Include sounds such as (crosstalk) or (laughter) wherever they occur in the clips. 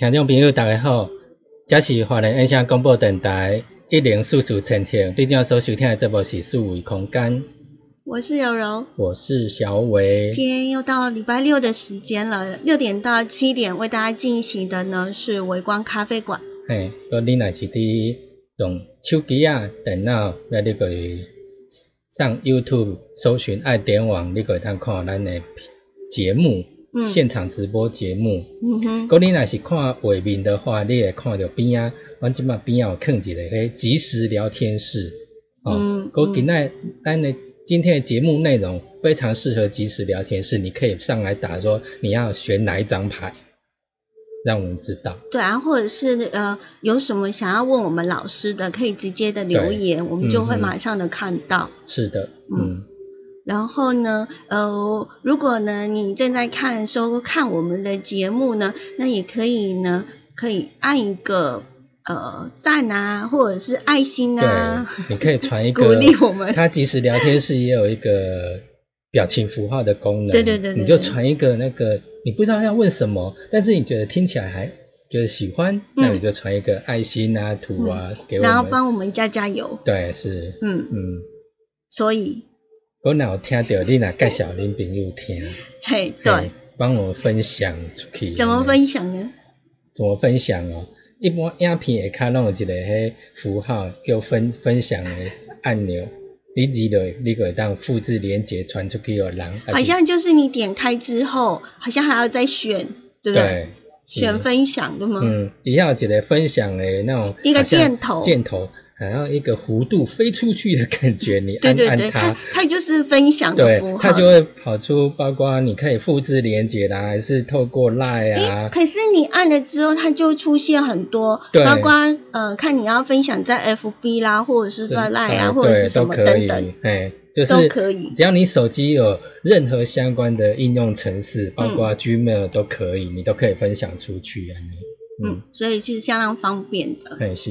听众朋友，大家好，这是华人音响广播电台一零四四千听，你正所收听的节目是四维空间，我是柔柔，我是小伟。今天又到了礼拜六的时间了，六点到七点为大家进行的呢是微光咖啡馆。嘿，嗰你若是伫用手机啊、电脑，要你可以上 YouTube 搜寻爱点网，你可以通看咱的节目。嗯。现场直播节目，嗯哼，如果你若是看画面的话，你会看到边啊，阮即马边啊有放一个迄即时聊天室，哦嗯，我今仔咱的今天的节目内容非常适合即时聊天室，你可以上来打说你要选哪一张牌，让我们知道。对啊，或者是呃有什么想要问我们老师的，可以直接的留言，我们就会马上的看到。是的，嗯。嗯，然后呢，呃，如果呢你正在看收看我们的节目呢，那也可以呢，可以按一个呃赞啊，或者是爱心啊，对，你可以传一 (laughs) 个鼓励我们它即时聊天室也有一个表情符号的功能，对对对对你就传一个那个你不知道要问什么，但是你觉得听起来还就是喜欢，那你就传一个爱心啊、图啊、给我们，嗯然后帮我们加加油。对，是，嗯，嗯，所以我哪有听到你哪介绍恁朋友听，嘿，对，，帮我分享出去，怎么分享呢？怎么分享哦？一般影片下骹拢有一个迄符号叫分分享的按钮，你记得你可以当复制连接传出去哦人，好像就是你点开之后，好像还要再选，对不对？对，选分享，对吗？嗯，也要有一个分享的那种一个箭头箭头，好像一个弧度飞出去的感觉，(laughs) 你按按它它。就是分享的符，号。它就会跑出，包括你可以复制连接啦，还是透过 Line 啊，可是你按了之后，它就出现很多，包括呃，看你要分享在 FB 啦，或者是在 Line 啊，哎或者对是什么都可以等等，，哎，就是都可以只要你手机有任何相关的应用程式，包嗯括 Gmail 都可以，你都可以分享出去啊。嗯嗯，，所以是相当方便的。很是，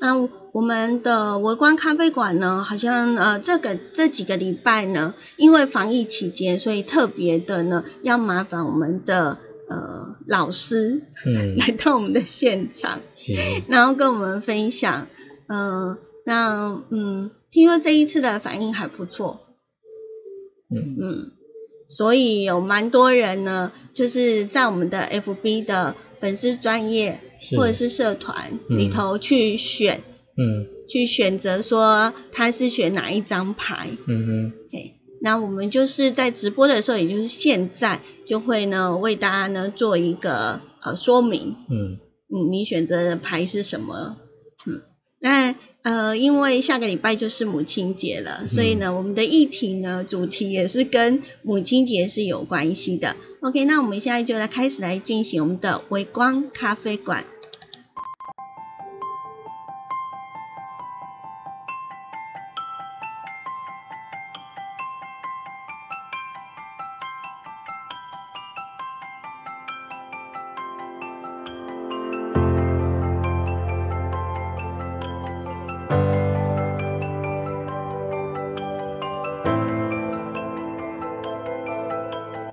那我们的围观咖啡馆呢，好像呃这个这几个礼拜呢，因为防疫期间，所以特别的呢，要麻烦我们的呃老师嗯，(laughs) 来到我们的现场，是，然后跟我们分享。呃，那嗯，听说这一次的反应还不错，嗯，嗯，所以有蛮多人呢，就是在我们的 FB 的粉丝专业或者是社团嗯里头去选。嗯去选择说他是选哪一张牌，嗯哼，嘿，那我们就是在直播的时候，也就是现在，就会呢为大家呢做一个呃说明。嗯，嗯，你选择的牌是什么？嗯，那呃，因为下个礼拜就是母亲节了，所以呢，我们的议题呢主题也是跟母亲节是有关系的。OK，那我们现在就来开始来进行我们的微光咖啡馆。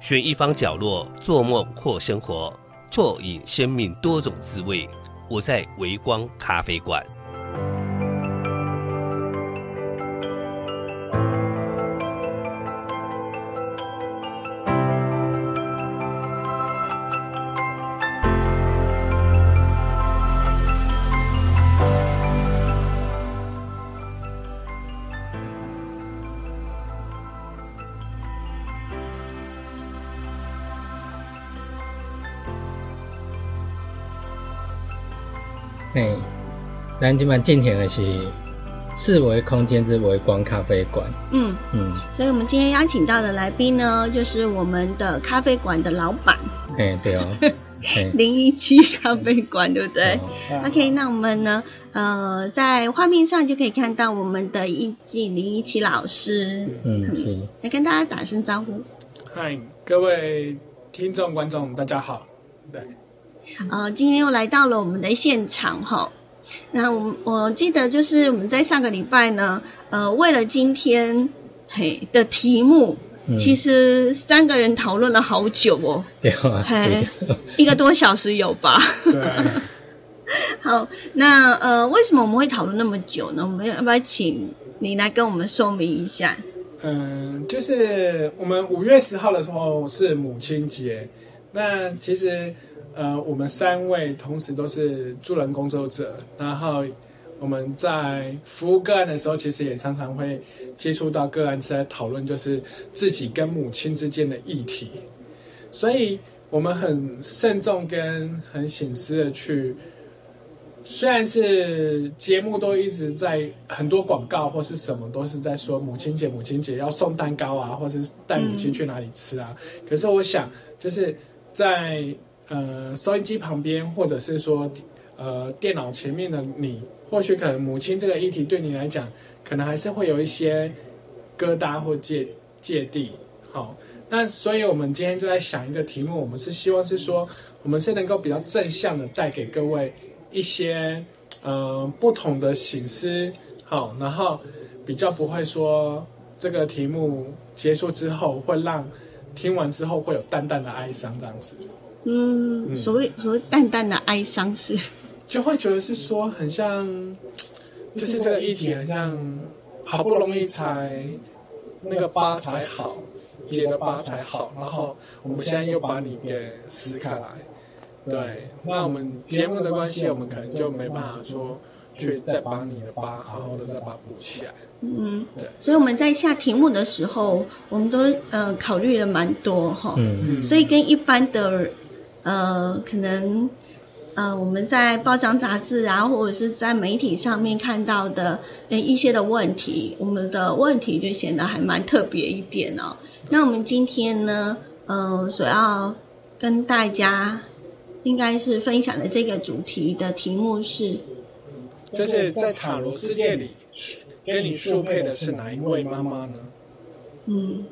选一方角落做梦或生活，啜饮生命多种滋味。我在微光咖啡馆。咱今晚进行的是四维空间之微光咖啡馆。嗯，嗯，所以我们今天邀请到的来宾呢，就是我们的咖啡馆的老板嘿，对哦，(laughs) 零一七咖啡馆，对不对？哦 OK，那我们呢？呃，在画面上就可以看到我们的一季零一七老师，嗯，是，来跟大家打声招呼。嗨，各位听众观众，大家好。对，呃，今天又来到了我们的现场哈。那我我记得就是我们在上个礼拜呢，呃，为了今天嘿的题目，嗯其实三个人讨论了好久哦，对 (laughs) 一个多小时有吧？对，(laughs) 好，那呃，为什么我们会讨论那么久呢？我们要不要请你来跟我们说明一下？嗯，就是我们五月十号的时候是母亲节，那其实呃，我们三位同时都是助人工作者，然后我们在服务个案的时候，其实也常常会接触到个案是在讨论就是自己跟母亲之间的议题，所以我们很慎重跟很醒思的去。虽然是节目都一直在很多广告或是什么都是在说母亲节，母亲节要送蛋糕啊，或是带母亲去哪里吃啊，可是我想就是在呃收音机旁边，或者是说呃电脑前面的你，或许可能母亲这个议题对你来讲，可能还是会有一些疙瘩或芥芥蒂。好，那所以我们今天就在想一个题目，我们是希望是说，我们是能够比较正向的带给各位一些呃不同的醒思，好，然后比较不会说这个题目结束之后会让听完之后会有淡淡的哀伤这样子，嗯，嗯。所谓所谓淡淡的哀伤是，就会觉得是说很像，就是这个议题很像好不容易才那个疤才好，结的疤才好，然后我们现在又把你给撕开来。对，那我们节目的关系，我们可能就没办法说去再把你的疤好好的再把它补起来。嗯，对，所以我们在下题目的时候，我们都呃考虑了蛮多哈，嗯。嗯，所以跟一般的呃可能呃我们在报章杂志啊，或者是在媒体上面看到的呃一些的问题，我们的问题就显得还蛮特别一点哦。那我们今天呢，呃，所要跟大家应该是分享的这个主题的题目是，就是在塔罗世界里，跟你速配的是哪一位妈妈呢？嗯，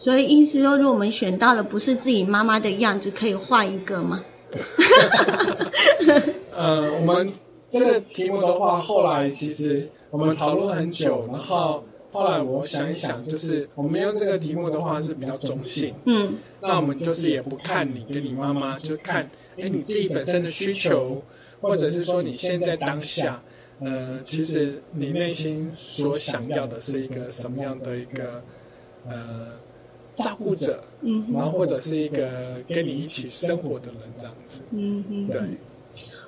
所以意思说，如果我们选到了不是自己妈妈的样子，可以换一个吗？(laughs) 呃，我们这个题目的话，后来其实我们讨论很久，然后后来我想一想，就是我们用这个题目的话是比较中性，嗯那我们就是也不看你跟你妈妈，就看哎你自己本身的需求，或者是说你现在当下，呃，其实你内心所想要的是一个什么样的一个呃照顾者，嗯哼然后或者是一个跟你一起生活的人这样子，嗯嗯。对。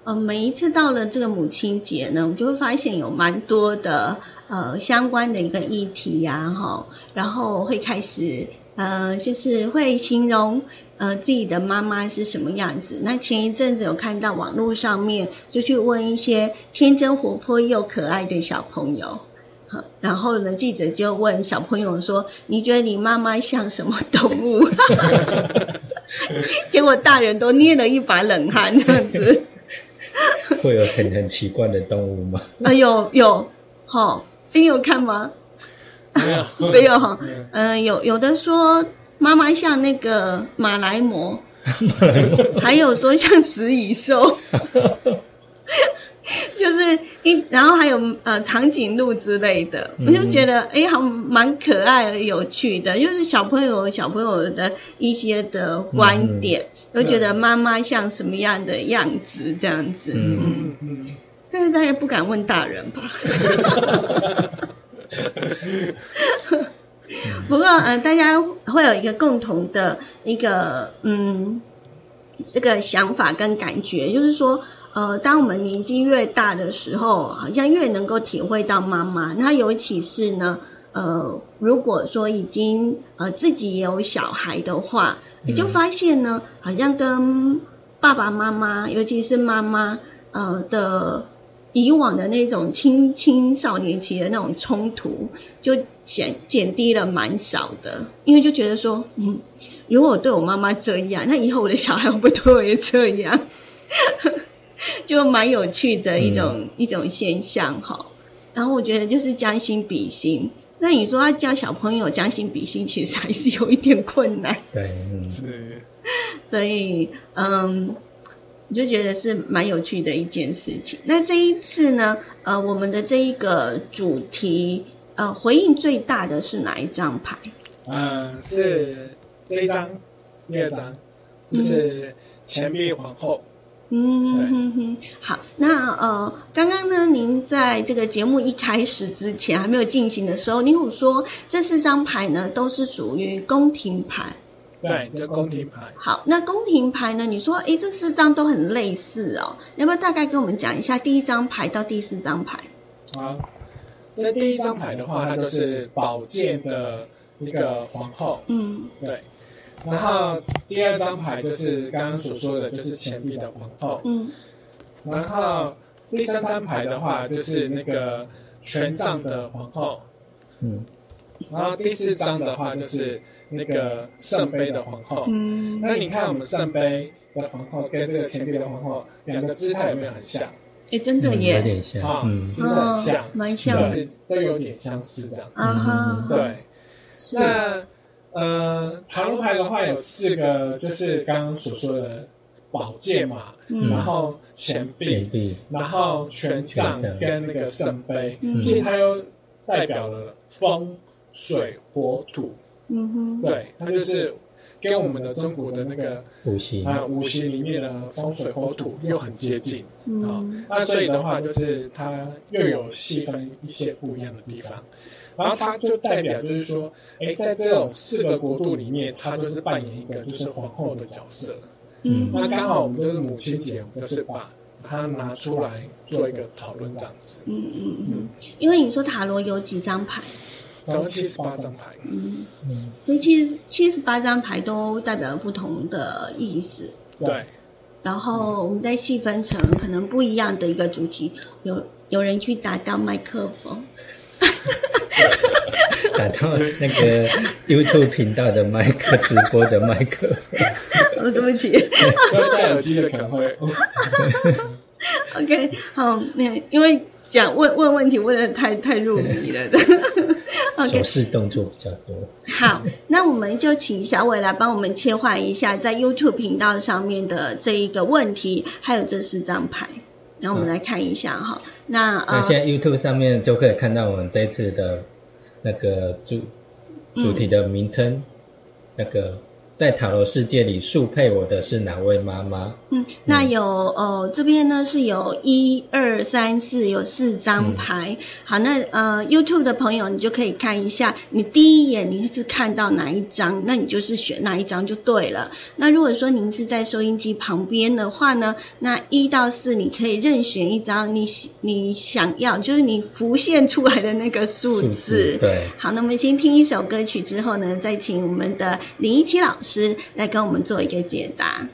呃，每一次到了这个母亲节呢，我就会发现有蛮多的呃相关的一个议题呀，哈，然后会开始呃，就是会形容呃自己的妈妈是什么样子。那前一阵子有看到网络上面就去问一些天真活泼又可爱的小朋友，好，然后呢，记者就问小朋友说：“你觉得你妈妈像什么动物？” (laughs) (laughs) 结果大人都捏了一把冷汗，这样子。会有很很奇怪的动物吗？(laughs) 啊，有有，好，你有看吗？没有，没有哈。嗯，有有的说妈妈像那个马来貘，还有说像食蚁兽。(laughs) 就是一，然后还有呃长颈鹿之类的，我就觉得哎，好蛮可爱而有趣的，就是小朋友小朋友的一些的观点，都觉得妈妈像什么样的样子这样子，嗯。嗯，这个大家不敢问大人吧？(laughs) 不过呃，大家会有一个共同的一个嗯这个想法跟感觉，就是说。呃，当我们年纪越大的时候，好像越能够体会到妈妈。那尤其是呢，呃，如果说已经呃自己也有小孩的话，你就发现呢，好像跟爸爸妈妈，尤其是妈妈，呃的以往的那种青青少年期的那种冲突，就减减低了蛮少的。因为就觉得说，嗯，如果我对我妈妈这样，那以后我的小孩会不会对我也这样？(laughs) 就蛮有趣的一种一种现象哈，然后我觉得就是将心比心。那你说要教小朋友将心比心，其实还是有一点困难。对，是。所以，嗯，我就觉得是蛮有趣的一件事情。那这一次呢，呃，我们的这一个主题，呃，回应最大的是哪一张牌？嗯，是这一张，第二张，就是钱币皇后。嗯哼哼，好，那呃，刚刚呢，您在这个节目一开始之前还没有进行的时候，您有说这四张牌呢都是属于宫廷牌，对，就宫廷牌。好，那宫廷牌呢，你说，哎，这四张都很类似哦，要不要大概跟我们讲一下第一张牌到第四张牌？好，这第一张牌的话，它就是宝剑的一个皇后，嗯，对。然后第二张牌就是刚刚所说的，就是钱币的皇后。嗯。然后第三张牌的话，就是那个权杖的皇后。嗯。然后第四张的话，就是那个圣杯的皇后。嗯。那你看我们圣杯的皇后跟这个钱币的皇后两个姿态有没有很像？哎，真的耶，有点像，嗯，是很像，蛮像，都有点相似这样子。啊哈。对。那。呃，塔罗牌的话有四个，就是刚刚所说的宝剑嘛，然后钱币，然后权杖跟那个圣杯，所以它又代表了风、水、火、土。嗯哼，对，它就是跟我们的中国的那个五行啊，五行里面的风、水、火、土又很接近。哦，那所以的话，就是它又有细分一些不一样的地方。然后它就代表，就是说，哎，在这种四个国度里面，它就是扮演一个就是皇后的角色。嗯，那刚好我们就是母亲节，我们就是把它拿出来做一个讨论这样子。嗯嗯嗯。因为你说塔罗有几张牌？总共七十八张牌。嗯嗯。所以七十七十八张牌都代表了不同的意思。对。然后我们再细分成可能不一样的一个主题。有有人去打到麦克风。(laughs) 打到那个 YouTube 频道的麦克，(laughs) 直播的麦克。哦，对不起。(laughs) 戴耳机的可能会。OK，好，那因为讲问问问题问的太太入迷了。手势动作比较多。好，那我们就请小伟来帮我们切换一下在 YouTube 频道上面的这一个问题，还有这四张牌。然后我们来看一下哈，那那现在 YouTube 上面就可以看到我们这次的那个主主题的名称，那个在塔罗世界里速配我的是哪位妈妈？嗯，那有哦这边呢是有一二三四有四张牌。好，那呃 YouTube 的朋友你就可以看一下，你第一眼你是看到哪一张，那你就是选哪一张就对了。那如果说您是在收音机旁边的话呢，那一到四你可以任选一张你你想要，就是你浮现出来的那个数字。对。好，那我们先听一首歌曲之后呢，再请我们的林一奇老师来跟我们做一个解答。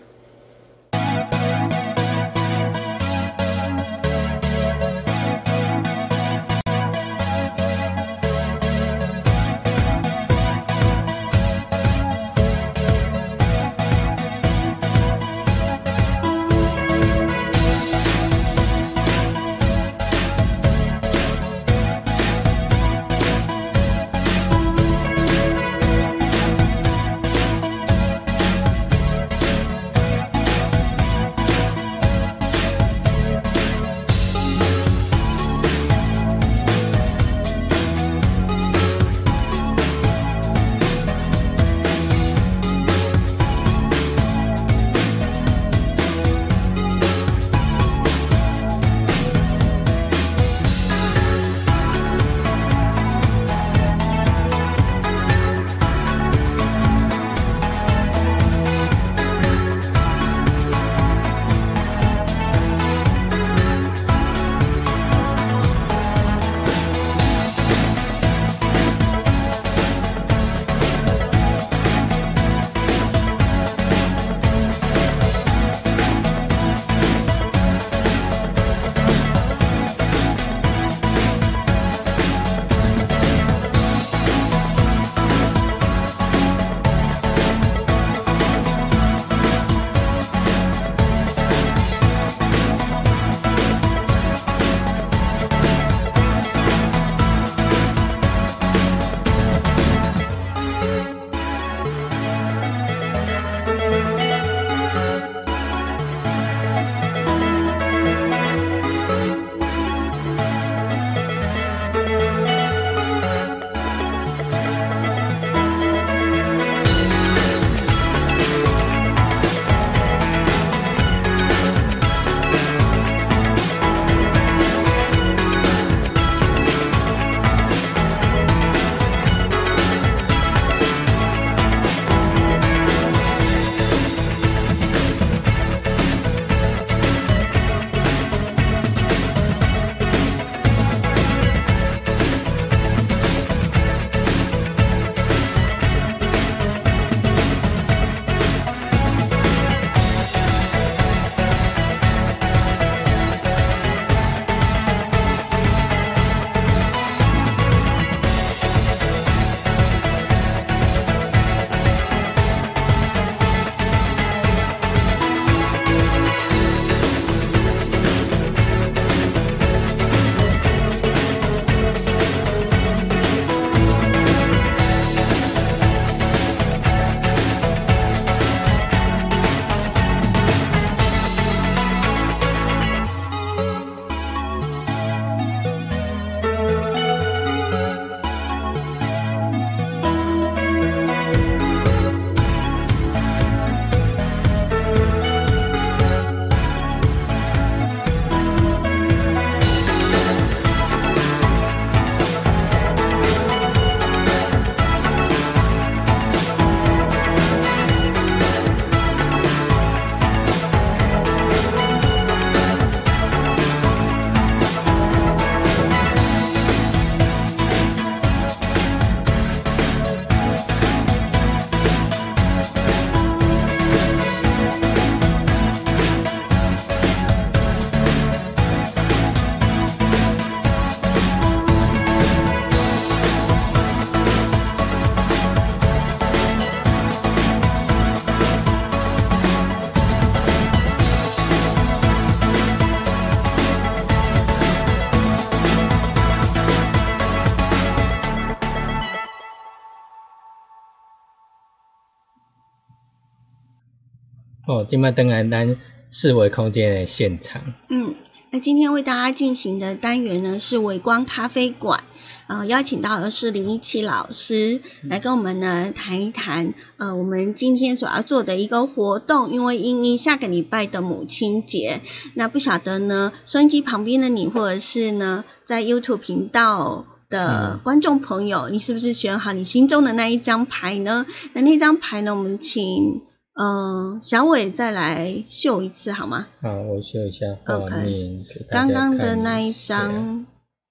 今麦登来咱四维空间的现场。嗯，那今天为大家进行的单元呢是微光咖啡馆，呃，邀请到的是林一奇老师来跟我们呢谈一谈，呃，我们今天所要做的一个活动，因为因因下个礼拜的母亲节，那不晓得呢，收音机旁边的你，或者是呢在 YouTube 频道的观众朋友，你是不是选好你心中的那一张牌呢？那那张牌呢，我们请。嗯，小伟再来秀一次好吗？好，我秀一下画面给大家刚刚的那一张，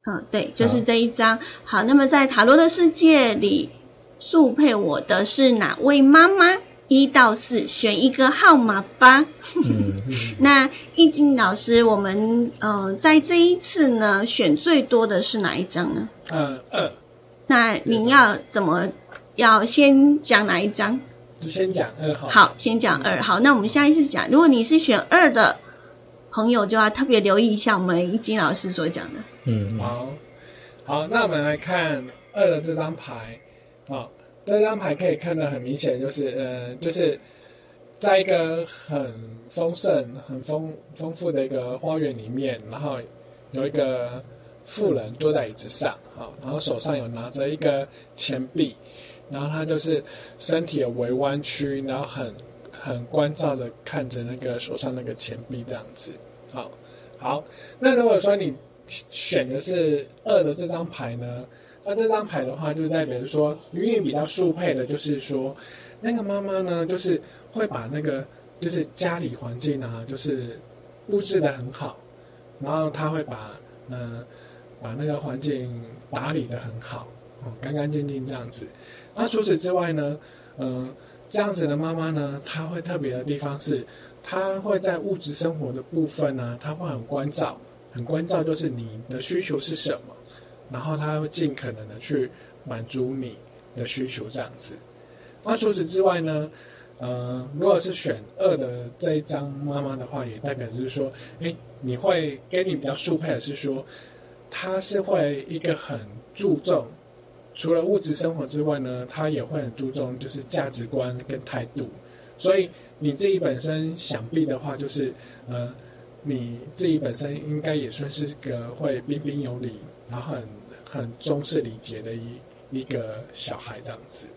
嗯，对，就是这一张。好，那么在塔罗的世界里，速配我的是哪位妈妈？一到四，选一个号码吧。(laughs) 嗯，那易经老师，我们呃在这一次呢，选最多的是哪一张呢？呃，二。那您要怎么要先讲哪一张？就先讲二号。好，先讲二号。那我们下一次讲，如果你是选二的朋友，就要特别留意一下我们易经老师所讲的。嗯，好，好，那我们来看二的这张牌。好，这张牌可以看得很明显，就是呃，就是在一个很丰盛、很丰丰富的一个花园里面，然后有一个妇人坐在椅子上，好，然后手上有拿着一个钱币。然后他就是身体有微弯曲，然后很很关照的看着那个手上那个钱币这样子。好，好，那如果说你选的是二的这张牌呢，那这张牌的话就代表说与你比较速配的，就是说那个妈妈呢，就是会把那个就是家里环境啊，就是布置的很好，然后他会把嗯把那个环境打理的很好，哦，干干净净这样子。那除此之外呢？嗯，这样子的妈妈呢，她会特别的地方是，她会在物质生活的部分呢，她会很关照，很关照，就是你的需求是什么，然后她会尽可能的去满足你的需求这样子。那除此之外呢？呃，如果是选二的这一张妈妈的话，也代表就是说，哎，你会跟你比较速配的是说，她是会一个很注重。除了物质生活之外呢，他也会很注重就是价值观跟态度，所以你自己本身想必的话，就是呃，你自己本身应该也算是个会彬彬有礼，然后很很重视礼节的一一个小孩这样子。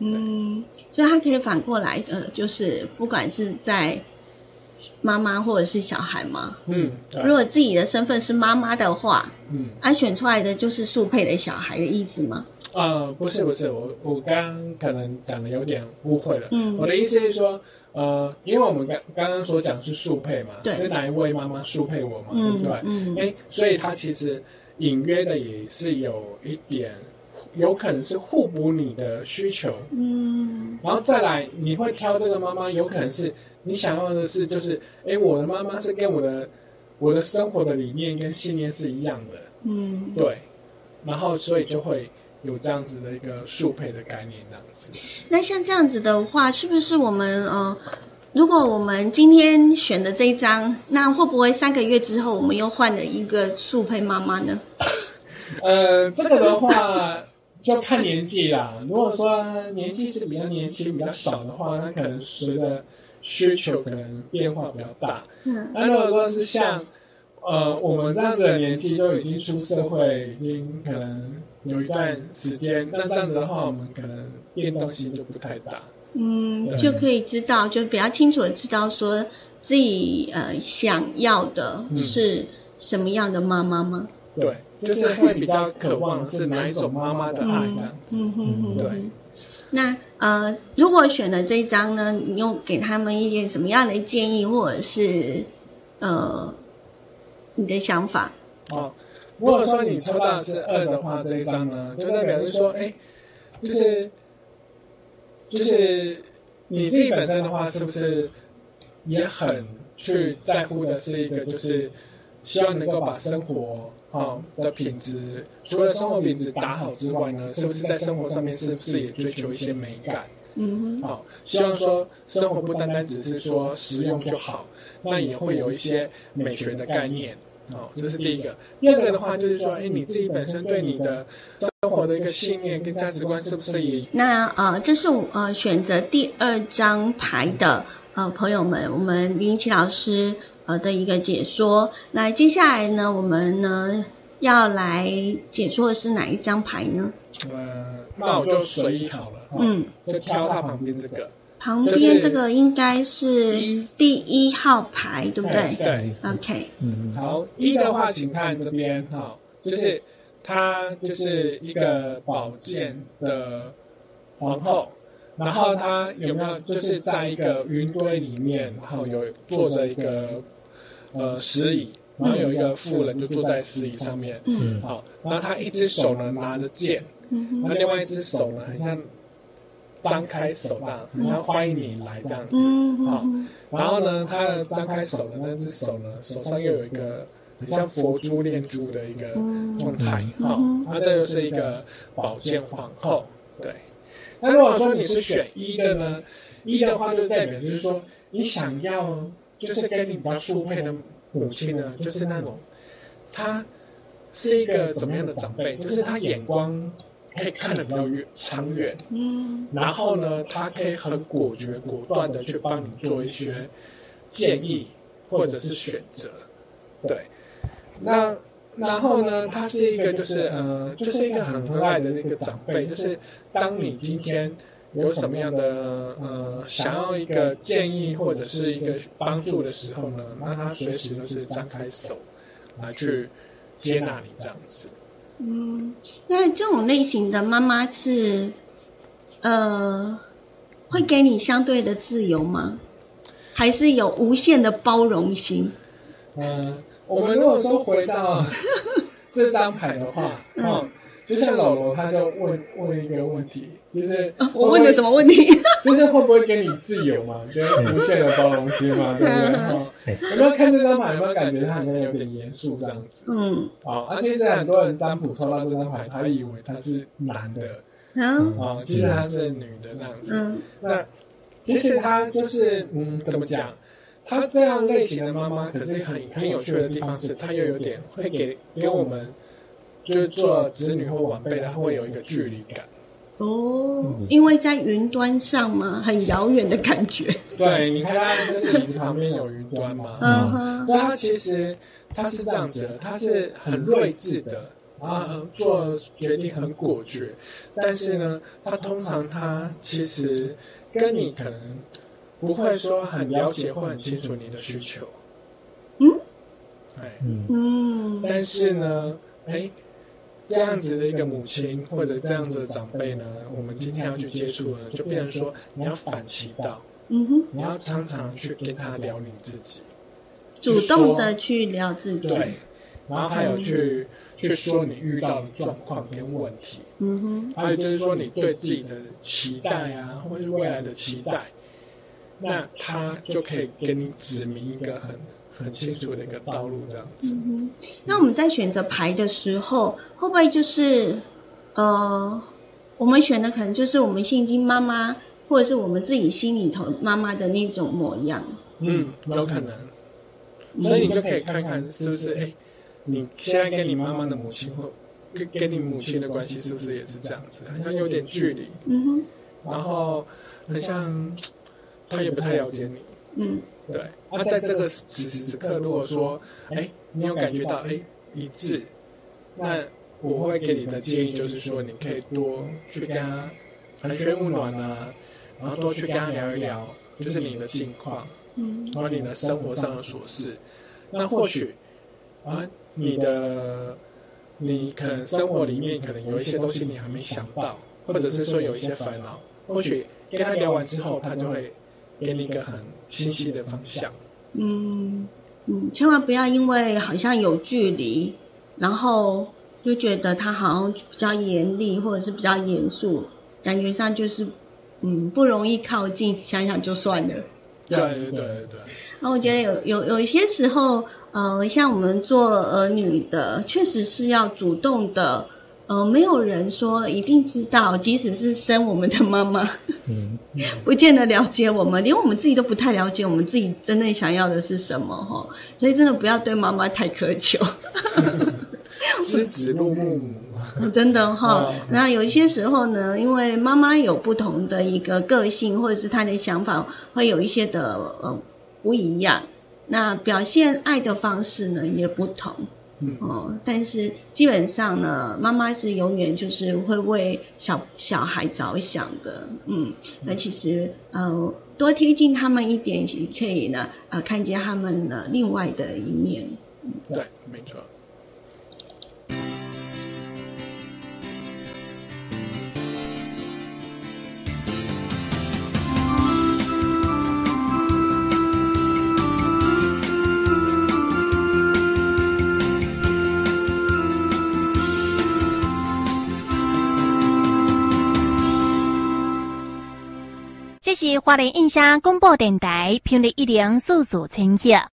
嗯，所以他可以反过来，呃，就是不管是在。妈妈或者是小孩吗？嗯，如果自己的身份是妈妈的话，嗯，啊，选出来的就是速配的小孩的意思吗？呃，不是，不是，我我刚可能讲的有点误会了。嗯，我的意思是说，呃，因为我们刚刚刚所讲是速配嘛，对，是哪一位妈妈速配我嘛，对不对？嗯，哎，所以他其实隐约的也是有一点。有可能是互补你的需求，嗯，然后再来你会挑这个妈妈，有可能是你想要的是，就是哎，我的妈妈是跟我的我的生活的理念跟信念是一样的，嗯，对，然后所以就会有这样子的一个速配的概念，这样子。那像这样子的话，是不是我们呃，如果我们今天选的这一张，那会不会三个月之后我们又换了一个速配妈妈呢？呃，这个的话。就看年纪啦。如果说年纪是比较年轻、比较小的话，那可能随着需求可能变化比较大。嗯，那如果说是像呃我们这样子的年纪，就已经出社会，已经可能有一段时间，那这样子的话，我们可能变动性就不太大。嗯，就可以知道，就比较清楚的知道说自己呃想要的是什么样的妈妈吗？对。就是会比较渴望是哪一种妈妈的爱这样子，嗯对。那呃，如果选了这一张呢，你又给他们一些什么样的建议，或者是呃你的想法？哦，如果说你抽到是二的话，这一张呢，就代表是说，哎，就是就是你自己本身的话，是不是也很去在乎的是一个，就是希望能够把生活。好的品质，除了生活品质打好之外呢，是不是在生活上面是不是也追求一些美感？嗯哼，好，希望说生活不单单只是说实用就好，那也会有一些美学的概念。哦，这是第一个。第二个的话就是说，哎，你自己本身对你的生活的一个信念跟价值观是不是也？那呃，这是呃选择第二张牌的呃朋友们，我们林奇老师。呃的一个解说。那接下来呢，我们呢要来解说的是哪一张牌呢？呃，那我就随意好了，嗯，就挑它旁边这个，旁边这个应该是第一号牌，对不对对，？OK，嗯，好，一的话，请看这边哈，就是她就是一个宝剑的皇后，然后她有没有就是在一个云堆里面，然后有坐着一个呃石椅，然后有一个妇人就坐在石椅上面，嗯。好，然后她一只手呢拿着剑，嗯，那另外一只手呢很像张开手这样，很像欢迎你来这样子，好嗯好，然后呢，他的张开手的那只手呢，手上又有一个很像佛珠念珠的一个嗯。状态，哈、嗯那这就是一个宝剑皇后，对。那如果说你是选一的呢，一的话就代表就是说你想要就是跟你比较速配的母亲呢，就是那种她是一个怎么样的长辈，就是她眼光可以看得比较远长远，嗯然后呢，她可以很果决、果断的去帮你做一些建议或者是选择，对。那然后呢，他是一个就是呃，就是一个很和蔼的那个长辈，就是当你今天有什么样的呃想要一个建议或者是一个帮助的时候呢，那他随时都是张开手来去接纳你这样子。嗯，那这种类型的妈妈是呃会给你相对的自由吗？还是有无限的包容心？嗯，我们如果说回到 (laughs) 这张牌的话，嗯哦，就像老罗他就问问一个问题，就是啊我问了什么问题？(laughs) 就是会不会给你自由嘛？就是无限的包容心嘛，(laughs) 对不对？有没有看这张牌？有没有感觉他好像有点严肃这样子？嗯啊，而且在很多人占卜抽到这张牌，他以为他是男的嗯啊，其实他是女的这样子。嗯那其实他就是嗯，怎么讲？他这样类型的妈妈，可是很很有趣的地方是，他又有点会给给我们，就是做子女或晚辈的，他会有一个距离感。哦，因为在云端上嘛，很遥远的感觉。对，你看他就是椅子旁边有云端嘛，嗯。哼，所以他其实他是这样子的，他是很睿智的，然后做决定很果决，但是呢，他通常他其实跟你可能不会说很了解或很清楚你的需求，嗯，哎，嗯。嗯但是呢，哎，这样子的一个母亲或者这样子的长辈呢，我们今天要去接触呢，就变成说你要反其道，嗯哼，你要常常去跟他聊你自己。主动的去聊自己。对，然后还有去去说你遇到的状况跟问题，嗯哼，还有就是说你对自己的期待啊，或是未来的期待，那他就可以给你指明一个很很清楚的一个道路，这样子。嗯哼。那我们在选择牌的时候，会不会就是呃，我们选的可能就是我们现今妈妈，或者是我们自己心里头妈妈的那种模样？嗯，有可能。所以你就可以看看是不是哎，你现在跟你妈妈的母亲或跟跟你母亲的关系是不是也是这样子，好像有点距离，嗯哼，然后很像他也不太了解你。嗯对，那在这个此时此刻，如果说，哎，你有感觉到哎一致，那我会给你的建议就是说，你可以多去跟他寒暄问暖啊，然后多去跟他聊一聊，就是你的近况，嗯然后你的生活上的琐事。那或许啊，你的你可能生活里面可能有一些东西你还没想到，或者是说有一些烦恼，或许跟他聊完之后，他就会给你一个很清晰的方向。嗯嗯，千万不要因为好像有距离，然后就觉得他好像比较严厉，或者是比较严肃，感觉上就是嗯不容易靠近，想想就算了。对对对那我觉得有有有一些时候，呃，像我们做儿女的，确实是要主动的。呃，没有人说一定知道，即使是生我们的妈妈，嗯 (laughs) 不见得了解我们，连我们自己都不太了解我们自己真正想要的是什么哈。所以真的不要对妈妈太苛求，知子入木母。真的哈哦。那有一些时候呢，因为妈妈有不同的一个个性，或者是她的想法会有一些的呃不一样。那表现爱的方式呢也不同。嗯哦，但是基本上呢，妈妈是永远就是会为小小孩着想的，嗯，那其实呃多贴近他们一点，其实可以呢呃看见他们的另外的一面。嗯对，没错。是花莲印象广播电台频率一零四四千赫。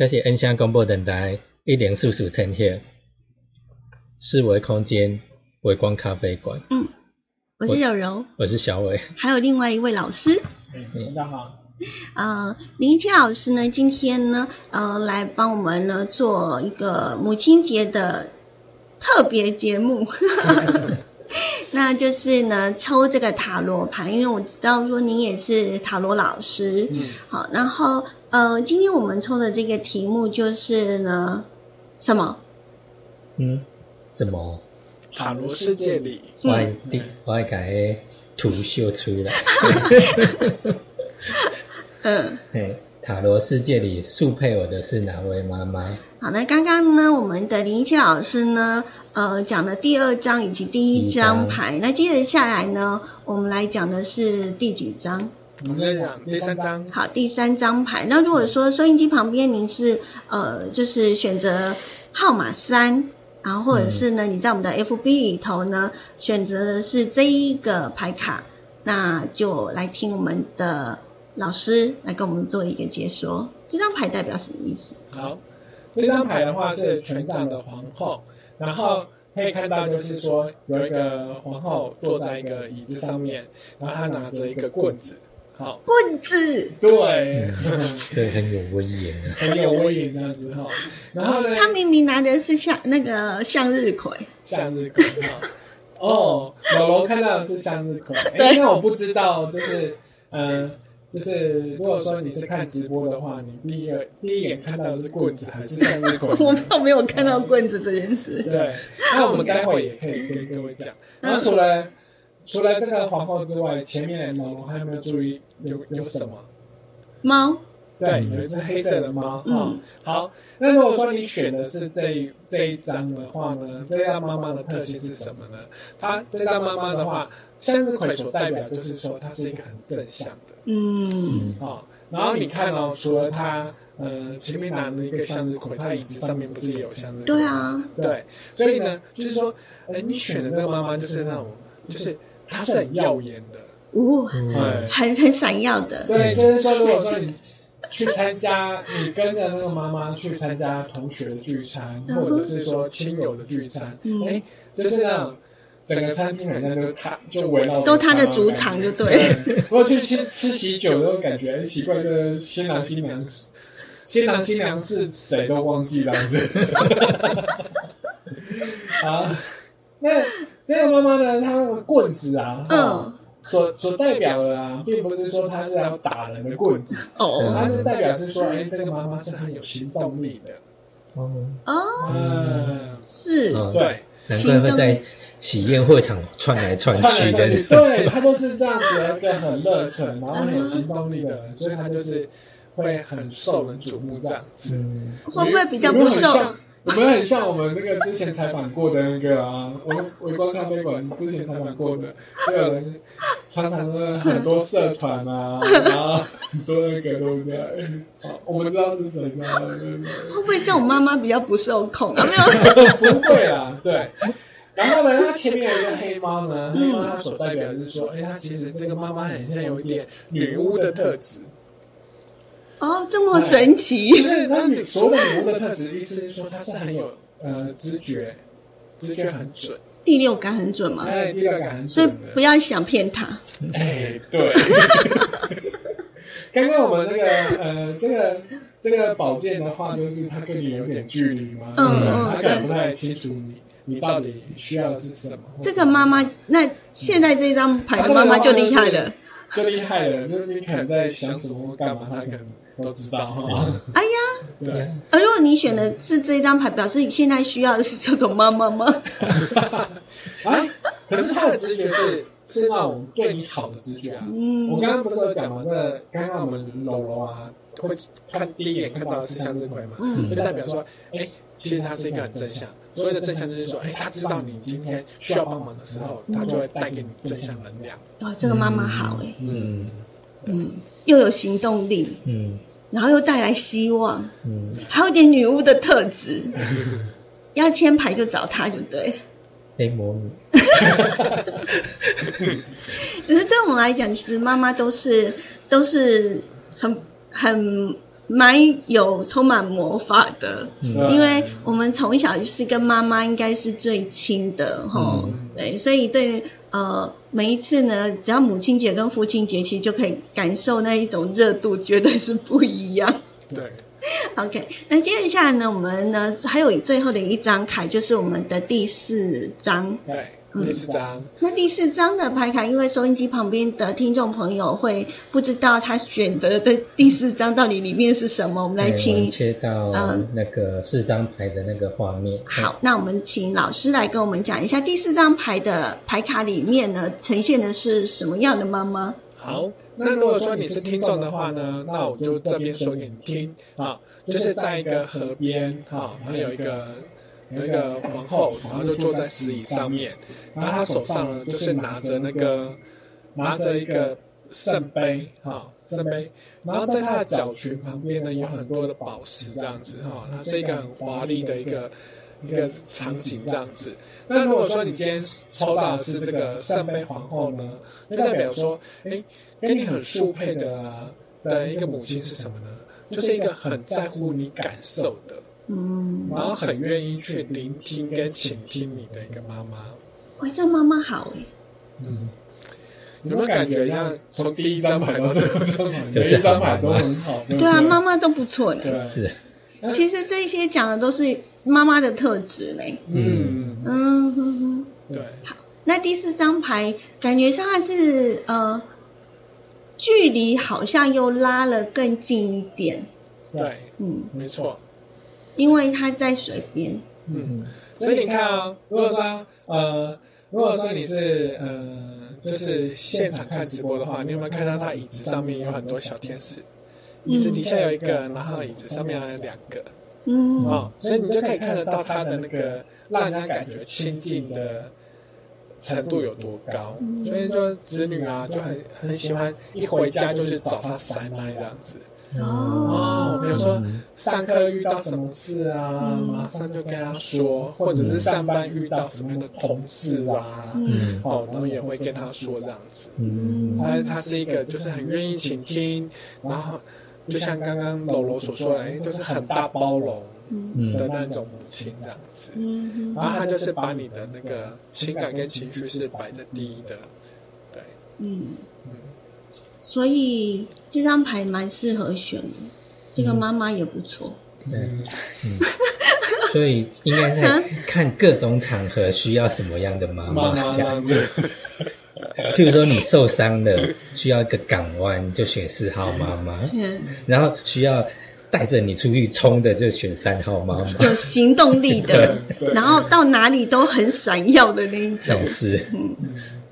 这是恩乡广播电台一零四四千赫。四维空间微光咖啡馆，嗯，我是柔柔，我是小伟。还有另外一位老师，嗯，大家好。呃，林一清老师呢，今天呢，呃，来帮我们呢做一个母亲节的特别节目，(laughs) 那就是呢抽这个塔罗牌，因为我知道说您也是塔罗老师，嗯，好，然后呃，今天我们抽的这个题目就是呢什么？嗯，什么？塔罗世界里，我我爱改图秀出来。嗯，(laughs) 嘿，塔罗世界里速配我的是哪位妈妈？好，那刚刚呢，我们的林一清老师呢，呃，讲了第二张以及第一张牌，那接着下来呢，我们来讲的是第几章？我们在讲第三张。好，第三张牌。那如果说收音机旁边您是呃，就是选择号码三，然后或者是呢，你在我们的 FB 里头呢，选择的是这一个牌卡，那就来听我们的老师来跟我们做一个解说。这张牌代表什么意思？好，这张牌的话是权杖的皇后，然后可以看到就是说有一个皇后坐在一个椅子上面，然后她拿着一个棍子。好，棍子。对，(laughs) 对，很有威严啊。很有威严这样子哈。然后呢，他明明拿的是向那个向日葵。向日葵哈。(laughs) 哦，老罗看到的是向日葵。哎，那我不知道，就是呃。就是如果说你是看直播的话，你第一个第一眼看到的是棍子还是向日葵？(laughs) 我倒没有看到棍子这件事。对，那我们待会也可以跟各位讲。然后除了除了这个皇后之外，前面老龙还有没有注意有有什么？猫。对，有一只黑色的猫。嗯，好。那如果说你选的是这这一张的话呢，这张妈妈的特性是什么呢？它这张妈妈的话，向日葵所代表就是说，它是一个很正向的。嗯。好，然后你看哦，除了它，呃，前面拿了一个向日葵，它椅子上面不是也有向日葵？对啊。对，所以呢，就是说，哎，你选的这个妈妈就是那种，就是她是很耀眼的，哦，很很闪耀的。对，就是说，如果说你。去参加，你跟着那个妈妈去参加同学的聚餐，或者是说亲友的聚餐，哎，就是那种整个餐厅好像就他就围绕都他的主场就对。如果去吃吃喜酒那种感觉，奇怪的新郎新娘，新郎新娘是谁都忘记了子。(laughs) 啊，那这个妈妈呢？她那个棍子啊，嗯。所所代表的啊，并不是说他是要打人的棍子，哦，她是代表是说，哎，这个妈妈是很有行动力的，哦，嗯，是，对，难怪会在喜宴会场窜来窜去的，(laughs) 对他都是这样子一个很热忱，然后很有行动力的人，所以他就是会很受人瞩目这样子，会不会比较不受？我们很像我们那个之前采访过的那个啊，(laughs) 微微光咖啡馆之前采访过的，就有人 (laughs) 常常的很多社团啊，然后很多那个对不对？我们知道是谁吗？会不会这种妈妈比较不受控啊？没有，(laughs) 不会啊，对。然后呢，它前面有一个黑猫呢，黑猫它所代表的是说，哎，它其实这个妈妈很像有一点女巫的特质。哦，这么神奇！就是他所谓女巫的特质，意思是说他是很有呃直觉，直觉很准，第六感很准吗？哎，第六感很准，所以不要想骗他。哎，对。(laughs) 刚刚我们那个呃，这个这个宝剑的话，就是他跟你有点距离嘛，嗯嗯，他可能不太清楚你你到底需要的是什么。这个妈妈，那现在这张牌的妈妈就厉害了，就厉害了，就是你可能在想什么干嘛，他可能。都知道哈。(laughs) 哎呀，对。而如果你选的是这张牌，表示你现在需要的是这种妈妈吗？(laughs) 啊，可是他的直觉是是那种对你好的直觉啊。嗯。我刚刚不是有讲吗？那刚刚我们柔柔啊，会看第一眼看到的是向日葵嘛？嗯。就代表说，哎，其实他是一个很正向。所谓的正向就是说，哎，他知道你今天需要帮忙的时候，他就会带给你正向能量。哇，这个妈妈好哎。嗯。嗯。又有行动力。嗯。然后又带来希望，嗯，还有点女巫的特质，(laughs) 要签牌就找她就对。黑魔女。(laughs) 可是对我们来讲，其实妈妈都是都是很很蛮有充满魔法的，嗯。因为我们从小就是跟妈妈应该是最亲的哈、嗯。对，所以对于呃每一次呢，只要母亲节跟父亲节，其实就可以感受那一种热度，绝对是不一样。对，(laughs) OK，那接下来呢，我们呢还有最后的一张卡，就是我们的第四张。对，嗯第四张，那第四张的牌卡，因为收音机旁边的听众朋友会不知道他选择的第四张到底里面是什么，我们来请切到嗯那个四张牌的那个画面。好，那我们请老师来跟我们讲一下第四张牌的牌卡里面呢，呈现的是什么样的妈妈？好，那如果说你是听众的话呢，那我就这边说给你听啊，就是在一个河边哈，然后有一个有一个皇后，然后就坐在石椅上面，然后她手上呢就是拿着那个拿着一个圣杯哈，圣杯，然后在她的脚裙旁边呢有很多的宝石这样子哈，它是一个很华丽的一个。一个场景这样子，那如果说你今天抽到的是这个圣杯皇后呢，就代表说，哎，跟你很速配的的一个母亲是什么呢？就是一个很在乎你感受的，嗯，然后很愿意去聆听跟倾听你的一个妈妈。哇，这妈妈好哎，嗯，有没有感觉像从第一张牌到最后一张牌，就是每一张牌都很好？对啊，妈妈都不错呢。是，其实这些讲的都是妈妈的特质呢。嗯，嗯。对，那第四张牌感觉上它是呃，距离好像又拉了更近一点，对，嗯，没错，因为它在水边，嗯。所以你看啊，如果说呃，如果说你是呃，就是现场看直播的话，你有没有看到他椅子上面有很多小天使？椅子底下有一个，然后椅子上面还有两个。嗯，哦，所以你就可以看得到他的那个让人家感觉亲近的程度有多高。所以就子女啊，就很很喜欢一回家就去找他塞奶这样子。哦，比如说上课遇到什么事啊，马上就跟他说，或者是上班遇到什么样的同事啊，嗯。哦，然后也会跟他说这样子。嗯。他他是一个就是很愿意倾听，然后就像刚刚柔柔所说的，哎就是很大包容嗯。的那种母亲这样子。嗯。然后他就是把你的那个情感跟情绪是摆在第一的，对，嗯，所以这张牌蛮适合选的，这个妈妈也不错。对，嗯，所以应该在看各种场合需要什么样的妈妈这样。子，譬如说你受伤了，需要一个港湾，就选四号妈妈；嗯，然后需要带着你出去冲的，就选三号妈妈。有行动力的，然后到哪里都很闪耀的那一种。真。是，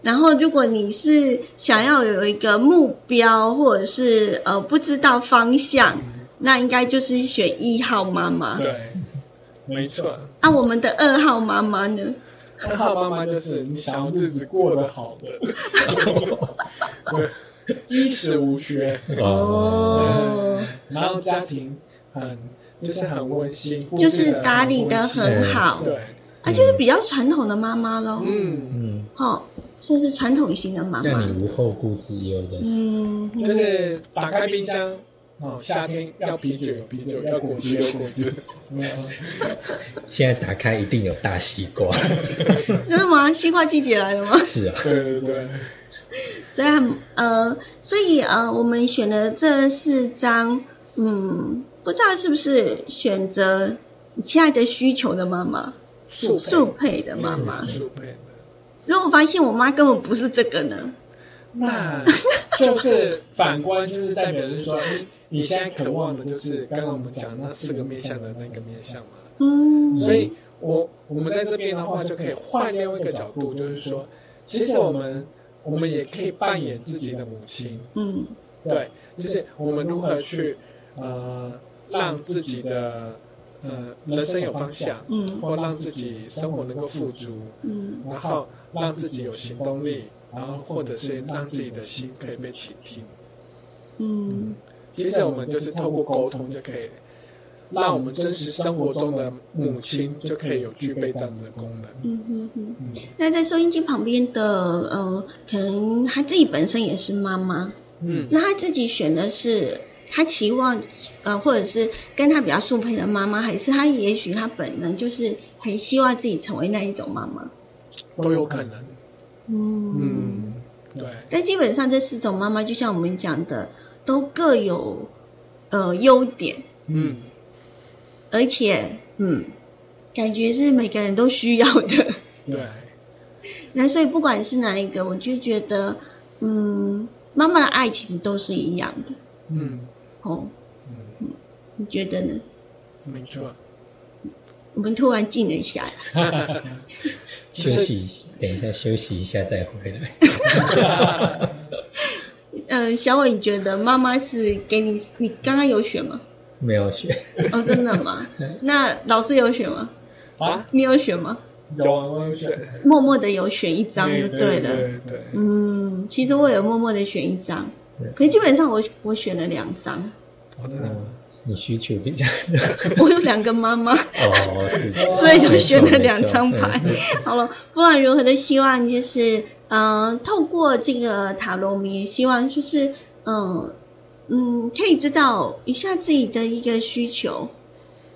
然后，如果你是想要有一个目标，或者是呃不知道方向，那应该就是选一号妈妈。对，没错。那、我们的二号妈妈呢？二号妈妈就是你想要日子过得好的，对，(laughs) 衣食无缺，哦，然后家庭很就是很温馨，就是打理的很好，对，啊，就是比较传统的妈妈喽。嗯，嗯，哦，算是传统型的妈妈。让你无后顾之忧的。嗯，就是打开冰箱。哦，夏天要啤酒有啤酒，要果汁有果汁。(laughs) 现在打开一定有大西瓜。(laughs) 真的吗？西瓜季节来了吗？是啊，对对对，所以呃，所以呃，我们选的这四张，嗯，不知道是不是选择你现在的需求的妈妈，速速配的妈妈。速配的。如果发现我妈根本不是这个呢？那 (laughs) 就是反观，就是代表就是说，你你现在渴望的就是刚刚我们讲那四个面向的那个面向嘛。嗯，所以我我们在这边的话，就可以换另外一个角度，就是说，其实我们我们也可以扮演自己的母亲，嗯对，就是我们如何去呃让自己的呃人生有方向，嗯或让自己生活能够富足，嗯然后让自己有行动力，然后或者是让自己的心可以被倾听。嗯其实我们就是透过沟通就可以，让我们真实生活中的母亲就可以有具备这样子的功能。嗯嗯嗯。嗯，那在收音机旁边的，呃，可能他自己本身也是妈妈，嗯，那他自己选的是他期望呃，或者是跟他比较速配的妈妈，还是他也许他本人就是很希望自己成为那一种妈妈。都有可能。嗯，嗯，对，但基本上这四种妈妈，就像我们讲的，都各有呃优点，嗯，而且嗯，感觉是每个人都需要的。对，那所以不管是哪一个，我就觉得，嗯，妈妈的爱其实都是一样的。嗯，哦，嗯，你觉得呢？没错。我们突然静了一下，(laughs) 休息，等一下休息一下再回来。嗯，(laughs) 小伟，你觉得妈妈是给你？你刚刚有选吗？没有选，哦，真的吗？(laughs) 那老师有选吗？啊，你有选吗？有啊，我有选，默默的有选一张就对了。对对，嗯，其实我有默默的选一张，可是基本上我我选了两张，我真的嗯，你需求比较 (laughs) 我有两个妈妈，哦，是，所以就选了两张牌嗯。好了，不管如何的希望就是，嗯、透过这个塔罗迷，希望就是，嗯嗯，可以知道一下自己的一个需求，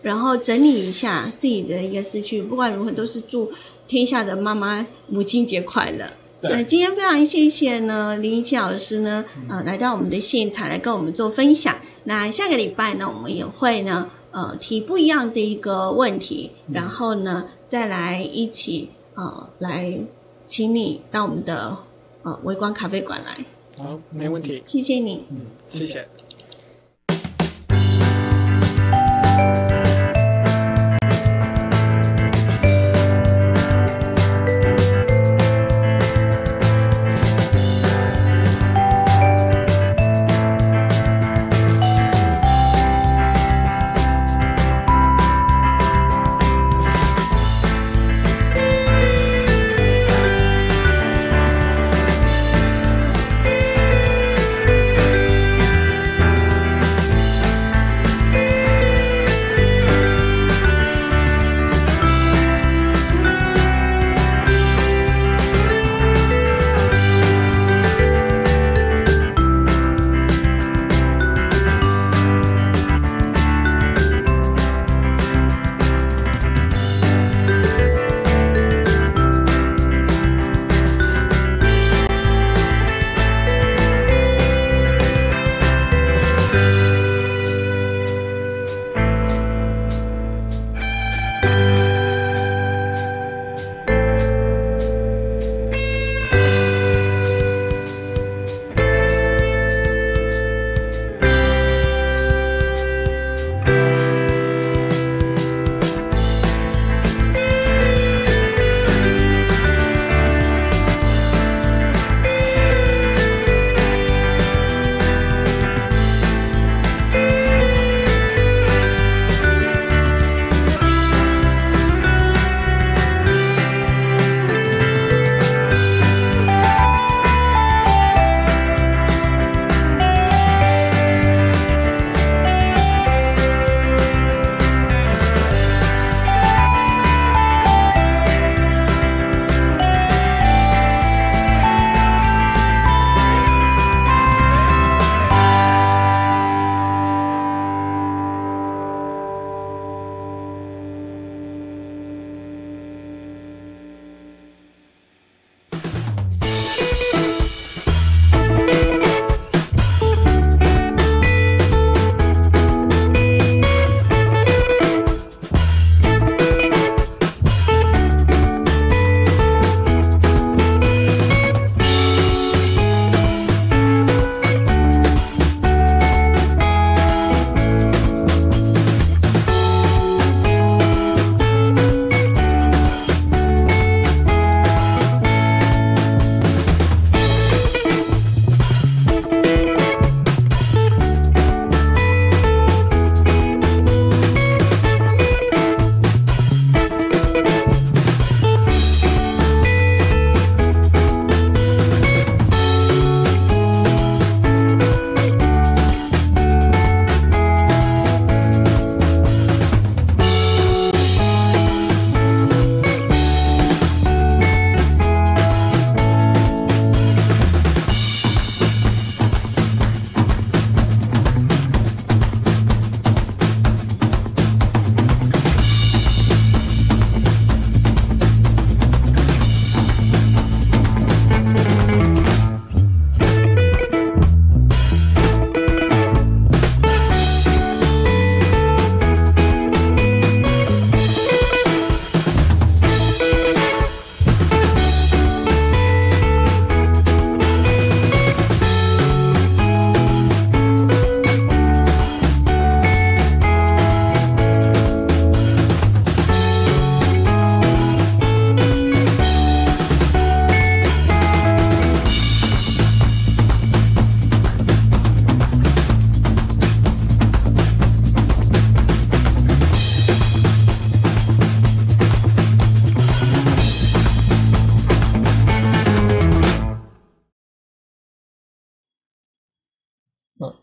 然后整理一下自己的一个思绪。不管如何，都是祝天下的妈妈母亲节快乐。对那今天非常谢谢呢林一奇老师呢，呃，来到我们的现场来跟我们做分享。那下个礼拜呢，我们也会呢，呃，提不一样的一个问题，然后呢，再来一起呃来请你到我们的呃微光咖啡馆来。好，没问题。谢谢你。嗯，谢谢。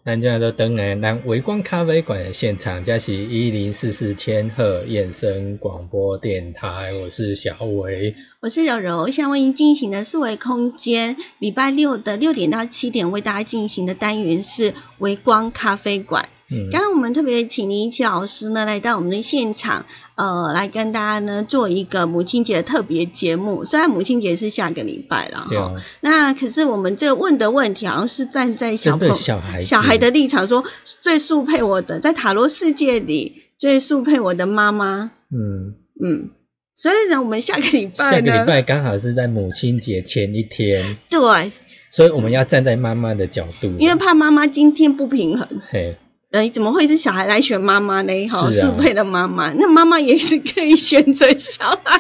咱今都登来咱微光咖啡馆的现场，这是一零四四千赫燕声广播电台，我是小维。我是柔柔，现在为您进行的四维空间，礼拜六的六点到七点为大家进行的单元是微光咖啡馆。嗯，刚刚我们特别请林一奇老师呢来到我们的现场，呃，来跟大家呢做一个母亲节的特别节目。虽然母亲节是下个礼拜了哈，啊，那可是我们这个问的问题好像是站在小朋小孩小孩的立场说，最速配我的，在塔罗世界里最速配我的妈妈，嗯，嗯。所以呢，我们下个礼拜下，个礼拜刚好是在母亲节前一天，对，所以我们要站在妈妈的角度，因为怕妈妈今天不平衡，嘿，呃，怎么会是小孩来选妈妈呢？哈，是啊速配的妈妈，那妈妈也是可以选择小孩，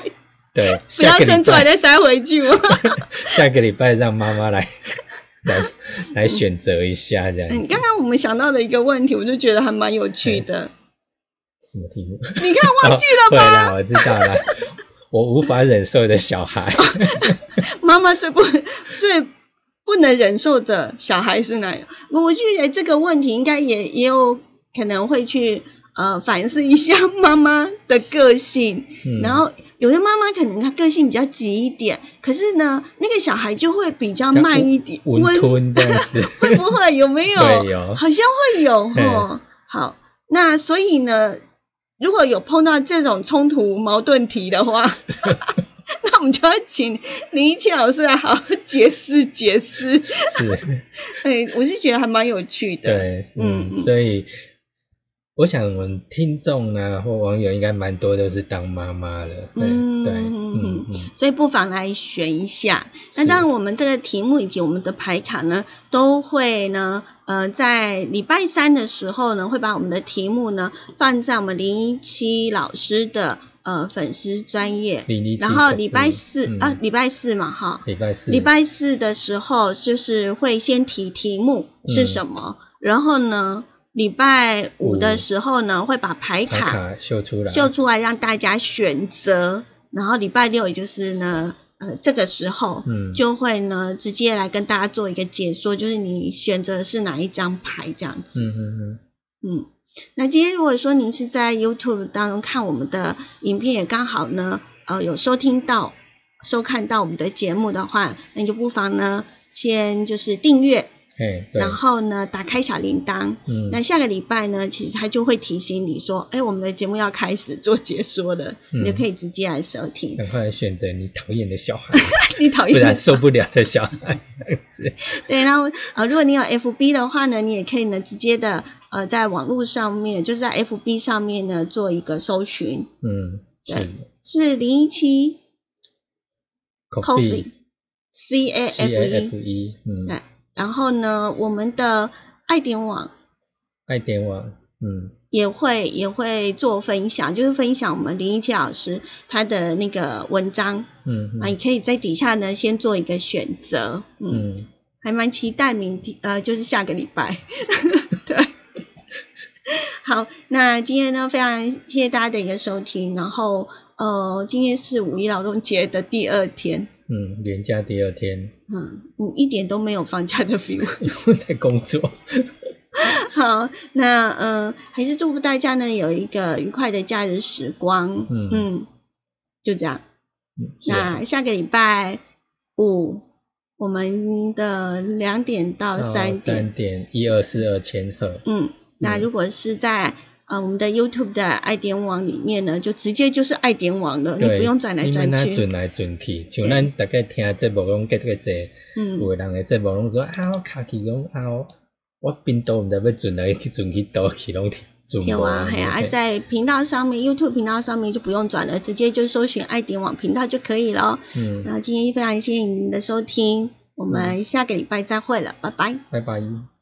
对，(laughs) 不要生出来再塞回去吗？下个礼拜 (laughs) 让妈妈来 (laughs) 来来选择一下这样嗯，刚，刚我们想到的一个问题，我就觉得还蛮有趣的。什么题目？你看忘记了吧？啦，我知道了。我无法忍受的小孩，妈妈最不最不能忍受的小孩是哪样？我觉得这个问题应该也也有可能会去呃反思一下妈妈的个性。嗯然后有的妈妈可能她个性比较急一点，可是呢，那个小孩就会比较慢一点，温吞这样子，(laughs) 会不会有没有？有好像会有嘿哈。好，那所以呢，如果有碰到这种冲突矛盾题的话，(laughs) 那我们就要请林一清老师来好好解释解释。是，(laughs) 哎，我是觉得还蛮有趣的。对，嗯嗯，所以我想我们听众啊或网友应该蛮多都是当妈妈了，对嗯对，嗯嗯，所以不妨来选一下。那当然，我们这个题目以及我们的牌卡呢，都会呢，呃，在礼拜三的时候呢，会把我们的题目呢放在我们零一七老师的呃粉丝专业。然后礼拜四、嗯。啊，礼拜四嘛，哈，礼拜四，礼拜四的时候就是会先提题目是什么，然后呢，礼拜五的时候呢，会把牌牌卡卡秀出来，秀出来让大家选择，然后礼拜六也就是呢，呃，这个时候，嗯。就会呢直接来跟大家做一个解说，就是你选择是哪一张牌这样子。嗯嗯嗯，嗯，那今天如果说您是在 YouTube 当中看我们的影片，也刚好呢，呃，有收听到、收看到我们的节目的话，那你就不妨呢先就是订阅，嘿，然后呢打开小铃铛。嗯那下个礼拜呢，其实它就会提醒你说，哎，我们的节目要开始做解说了，嗯你就可以直接来收听。赶快选择你讨厌的小孩，(laughs) 你讨不然厌的受不了的小孩，这样子，对，然后呃，如果你有 FB 的话呢，你也可以呢直接的呃在网络上面，就是在 FB 上面呢做一个搜寻，嗯，对是。是零一七 Coffee C A F F E，E，嗯，对，然后呢，我们的爱点网爱点网，嗯。也会也会做分享，就是分享我们林一七老师他的那个文章，嗯啊，你。可以在底下呢先做一个选择，嗯，嗯，还蛮期待明天呃，就是下个礼拜，对。好，那今天呢，非常谢谢大家的一个收听。然后，呃，今天是五一劳动节的第二天，嗯，连假第二天，嗯，你一点都没有放假的 (laughs) feel。因为在工作，(laughs) 好，那呃，还是祝福大家呢有一个愉快的假日时光。嗯就这样。那下个礼拜五，我们的两点到到三点，三点一二四二千赫，嗯，那如果是在呃我们的 YouTube 的爱点网里面呢，就直接就是爱点网了，你，不用转来转去。转来转去，像咱大概听节目拢结个济，嗯有的人的节目拢说啊，我卡去讲啊，我我频道毋知要转来去转去倒去拢转无有啊，还啊，在频道上面，YouTube 频道上面就不用转了，直接就搜寻爱点网频道就可以了。嗯，那今天非常谢谢您的收听，我们下个礼拜再会了，拜拜。拜拜。